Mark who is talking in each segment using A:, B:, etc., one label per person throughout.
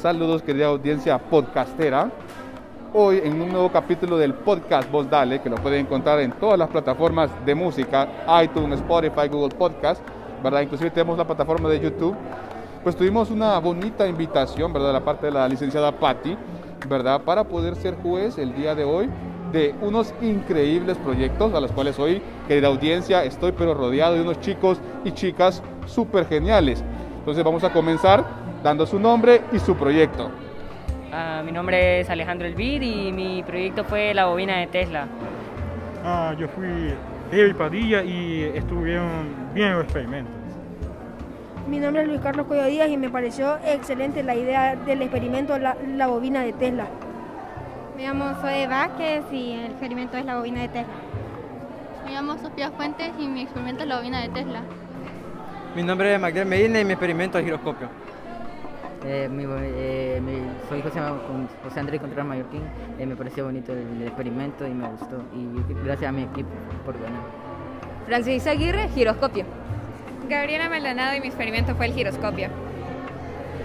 A: Saludos querida audiencia podcastera. Hoy en un nuevo capítulo del podcast Voz Dale, que lo pueden encontrar en todas las plataformas de música, iTunes, Spotify, Google Podcast, ¿verdad? Inclusive tenemos la plataforma de YouTube. Pues tuvimos una bonita invitación, ¿verdad? De la parte de la licenciada Patti, ¿verdad? Para poder ser juez el día de hoy de unos increíbles proyectos a los cuales hoy, querida audiencia, estoy pero rodeado de unos chicos y chicas súper geniales. Entonces vamos a comenzar dando su nombre y su proyecto.
B: Uh, mi nombre es Alejandro Elvid y mi proyecto fue la bobina de Tesla.
C: Ah, yo fui David Padilla y estuvieron bien los experimentos.
D: Mi nombre es Luis Carlos Cuello Díaz y me pareció excelente la idea del experimento la, la bobina de Tesla.
E: Me llamo Zoe Vázquez y el experimento es la bobina de Tesla.
F: Me llamo Sofía Fuentes y mi experimento es la bobina de Tesla.
G: Mi nombre es Magdalena Medina y mi experimento es giroscopio.
H: Eh, mi, eh, mi, soy José, José Andrés Contreras Mallorquín, eh, me pareció bonito el, el, experimento y me gustó. Y gracias a mi equipo por ganar.
I: Francis Aguirre, giroscopio.
J: Gabriela Maldonado y mi experimento fue el giroscopio.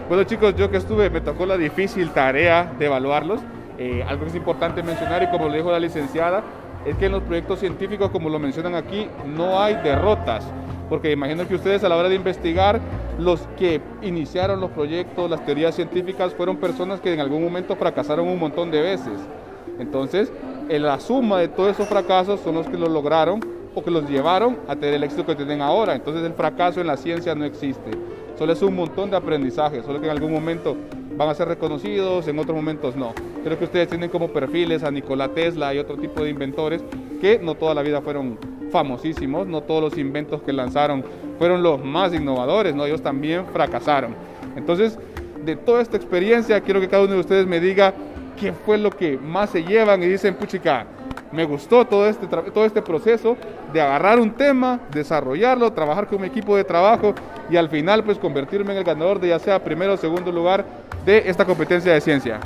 A: Bueno chicos, yo que estuve, me tocó la difícil tarea de evaluarlos. Eh, algo que es importante mencionar y como lo dijo la licenciada, es que en los proyectos científicos, como lo mencionan aquí, no hay derrotas. Porque imagino que ustedes a la hora de investigar, los que iniciaron los proyectos, las teorías científicas, fueron personas que en algún momento fracasaron un montón de veces. Entonces, en la suma de todos esos fracasos son los que lo lograron o que los llevaron a tener el éxito que tienen ahora. Entonces, el fracaso en la ciencia no existe. Solo es un montón de aprendizaje, solo que en algún momento van a ser reconocidos, en otros momentos no. Creo que ustedes tienen como perfiles a Nikola Tesla y otro tipo de inventores que no toda la vida fueron famosísimos, no todos los inventos que lanzaron fueron los más innovadores, ¿no? ellos también fracasaron. Entonces, de toda esta experiencia, quiero que cada uno de ustedes me diga qué fue lo que más se llevan y dicen, puchica, me gustó todo este, todo este proceso de agarrar un tema, desarrollarlo, trabajar con mi equipo de trabajo y al final pues convertirme en el ganador de ya sea primero o segundo lugar de esta competencia de ciencia.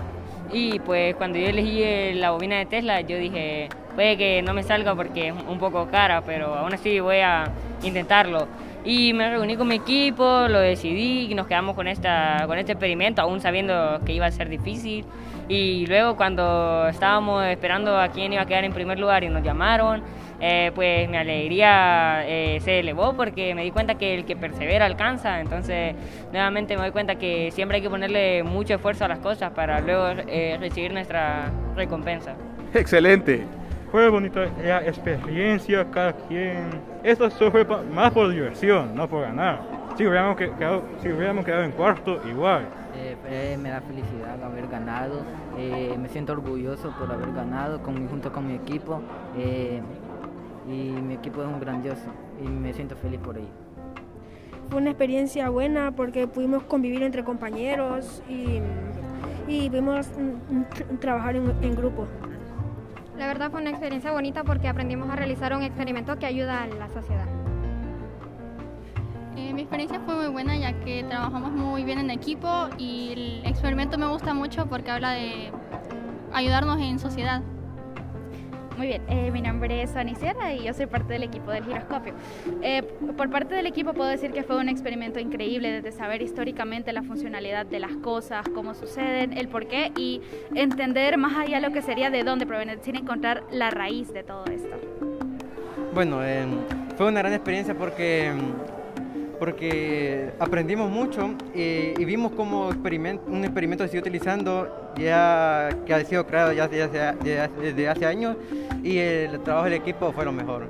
B: Y pues cuando yo elegí la bobina de Tesla, yo dije, puede que no me salga porque es un poco cara, pero aún así voy a intentarlo. Y me reuní con mi equipo, lo decidí y nos quedamos con, esta, con este experimento, aún sabiendo que iba a ser difícil. Y luego cuando estábamos esperando a quién iba a quedar en primer lugar y nos llamaron, eh, pues mi alegría eh, se elevó porque me di cuenta que el que persevera alcanza. Entonces, nuevamente me doy cuenta que siempre hay que ponerle mucho esfuerzo a las cosas para luego eh, recibir nuestra recompensa.
A: Excelente.
C: Fue bonita la experiencia, cada quien. Esto fue más por diversión, no por ganar. Si hubiéramos quedado, si hubiéramos quedado en cuarto, igual.
H: Eh, me da felicidad haber ganado, eh, me siento orgulloso por haber ganado con, junto con mi equipo eh, y mi equipo es un grandioso y me siento feliz por ello.
D: Fue una experiencia buena porque pudimos convivir entre compañeros y, y pudimos trabajar en, en grupo.
E: La verdad fue una experiencia bonita porque aprendimos a realizar un experimento que ayuda a la sociedad.
F: Eh, mi experiencia fue muy buena ya que trabajamos muy bien en equipo y el experimento me gusta mucho porque habla de ayudarnos en sociedad.
K: Muy bien, eh, mi nombre es Fanny y yo soy parte del equipo del giroscopio. Eh, por parte del equipo puedo decir que fue un experimento increíble desde saber históricamente la funcionalidad de las cosas, cómo suceden, el por qué y entender más allá lo que sería de dónde proviene, sin encontrar la raíz de todo esto.
G: Bueno, eh, fue una gran experiencia porque porque aprendimos mucho y, y vimos cómo experiment, un experimento se sigue utilizando ya que ha sido creado ya desde hace, años y el trabajo del equipo fue lo mejor.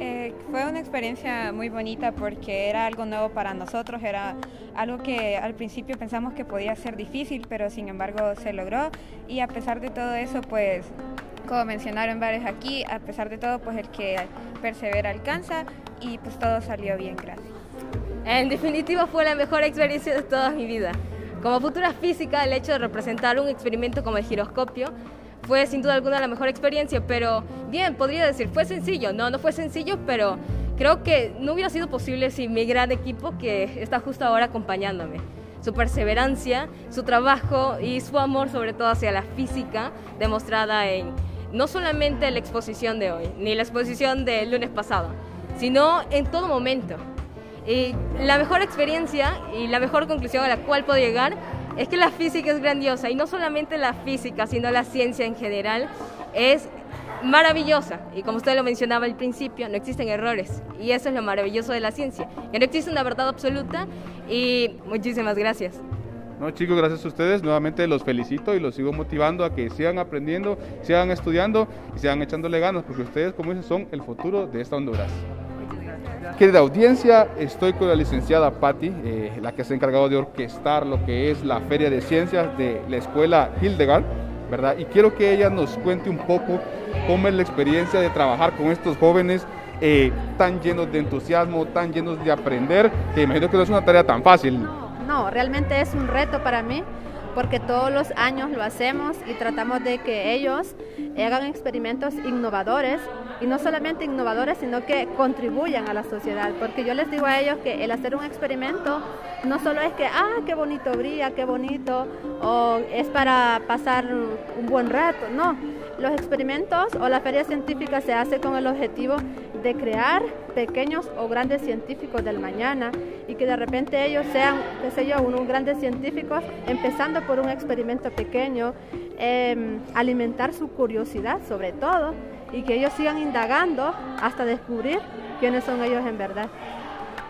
J: Eh, fue una experiencia muy bonita porque era algo nuevo para nosotros, era algo que al principio pensamos que podía ser difícil, pero sin embargo se logró y a pesar de todo eso, pues como mencionaron varios aquí, a pesar de todo, pues el que persevera alcanza y pues todo salió bien, gracias.
I: En definitiva fue la mejor experiencia de toda mi vida. Como futura física, el hecho de representar un experimento como el giroscopio fue sin duda alguna la mejor experiencia, pero bien, podría decir, fue sencillo. No, no fue sencillo, pero creo que no hubiera sido posible sin mi gran equipo que está justo ahora acompañándome. Su perseverancia, su trabajo y su amor sobre todo hacia la física, demostrada en no solamente la exposición de hoy, ni la exposición del lunes pasado, sino en todo momento. Y la mejor experiencia y la mejor conclusión a la cual puedo llegar es que la física es grandiosa y no solamente la física, sino la ciencia en general es maravillosa. Y como usted lo mencionaba al principio, no existen errores. Y eso es lo maravilloso de la ciencia, que no existe una verdad absoluta. Y muchísimas gracias.
A: No, chicos, gracias a ustedes. Nuevamente los felicito y los sigo motivando a que sigan aprendiendo, sigan estudiando y sigan echándole ganas, porque ustedes, como dicen, son el futuro de esta Honduras. Querida audiencia, estoy con la licenciada Patti, eh, la que se ha encargado de orquestar lo que es la Feria de Ciencias de la Escuela Hildegard, ¿verdad? Y quiero que ella nos cuente un poco cómo es la experiencia de trabajar con estos jóvenes eh, tan llenos de entusiasmo, tan llenos de aprender, que imagino que no es una tarea tan fácil.
L: No, realmente es un reto para mí porque todos los años lo hacemos y tratamos de que ellos hagan experimentos innovadores y no solamente innovadores, sino que contribuyan a la sociedad, porque yo les digo a ellos que el hacer un experimento no solo es que, ah, qué bonito brilla, qué bonito, o es para pasar un buen rato, no, los experimentos o la feria científica se hace con el objetivo de crear pequeños o grandes científicos del mañana y que de repente ellos sean, qué sé yo, grandes científicos, empezando por un experimento pequeño, em, alimentar su curiosidad sobre todo y que ellos sigan indagando hasta descubrir quiénes son ellos en verdad.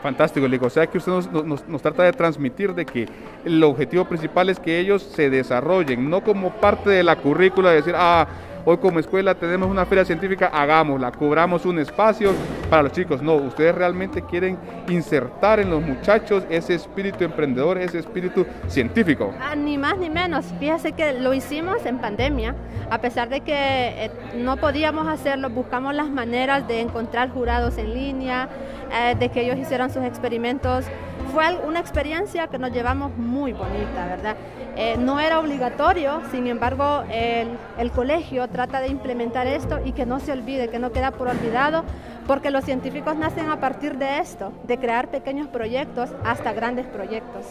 A: Fantástico, Lico. O sea que usted nos, nos, trata de transmitir de que el objetivo principal es que ellos se desarrollen, no como parte de la currícula, de decir, ah, Hoy como escuela tenemos una feria científica, hagámosla, cobramos un espacio para los chicos. No, ustedes realmente quieren insertar en los muchachos ese espíritu emprendedor, ese espíritu científico.
L: Ah, ni más ni menos. Fíjese que lo hicimos en pandemia. A pesar de que eh, no podíamos hacerlo, buscamos las maneras de encontrar jurados en línea, eh, de que ellos hicieran sus experimentos fue una experiencia que nos llevamos muy bonita, ¿verdad? Eh, no era obligatorio, sin embargo, el, el, colegio trata de implementar esto y que no se olvide, que no queda por olvidado, porque los científicos nacen a partir de esto, de crear pequeños proyectos hasta grandes proyectos.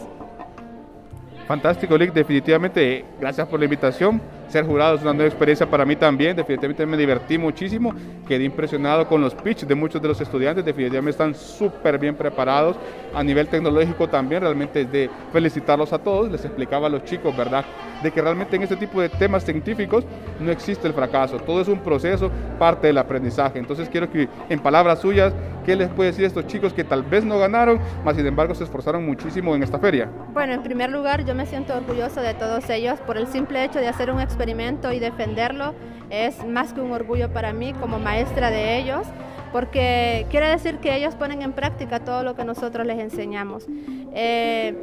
A: Fantástico, Lick. Definitivamente, gracias por la invitación. Ser jurado es una nueva experiencia para mí también. Definitivamente me divertí muchísimo. Quedé impresionado con los pitches de muchos de los estudiantes. Definitivamente están súper bien preparados. A nivel tecnológico también, realmente es de felicitarlos a todos. Les explicaba a los chicos, ¿verdad? De que realmente en este tipo de temas científicos no existe el fracaso. Todo es un proceso, parte del aprendizaje. Entonces quiero que en palabras suyas, ¿qué les puede decir a estos chicos que tal vez no ganaron, mas sin embargo se esforzaron muchísimo en esta feria?
L: Bueno, en primer lugar, yo me siento orgulloso de todos ellos por el simple hecho de hacer un experimento y defenderlo. Es más que un orgullo para mí como maestra de ellos, porque quiere decir que ellos ponen en práctica todo lo que nosotros les enseñamos. Eh,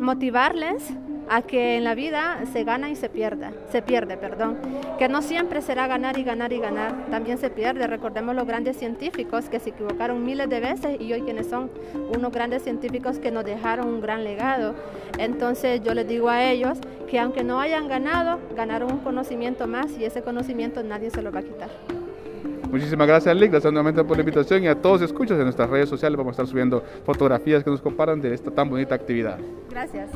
L: motivarles a que en la vida se gana y se pierda, se pierde, perdón, que no siempre será ganar y ganar y ganar, también se pierde. Recordemos los grandes científicos que se equivocaron miles de veces y hoy quienes son unos grandes científicos que nos dejaron un gran legado. Entonces yo les digo a ellos que aunque no hayan ganado, ganaron un conocimiento más y ese conocimiento nadie se lo va a quitar.
A: Muchísimas gracias, Lick. Gracias nuevamente por la invitación y a todos escuchas en nuestras redes sociales. Vamos a estar subiendo fotografías que nos comparan de esta tan bonita actividad.
L: Gracias.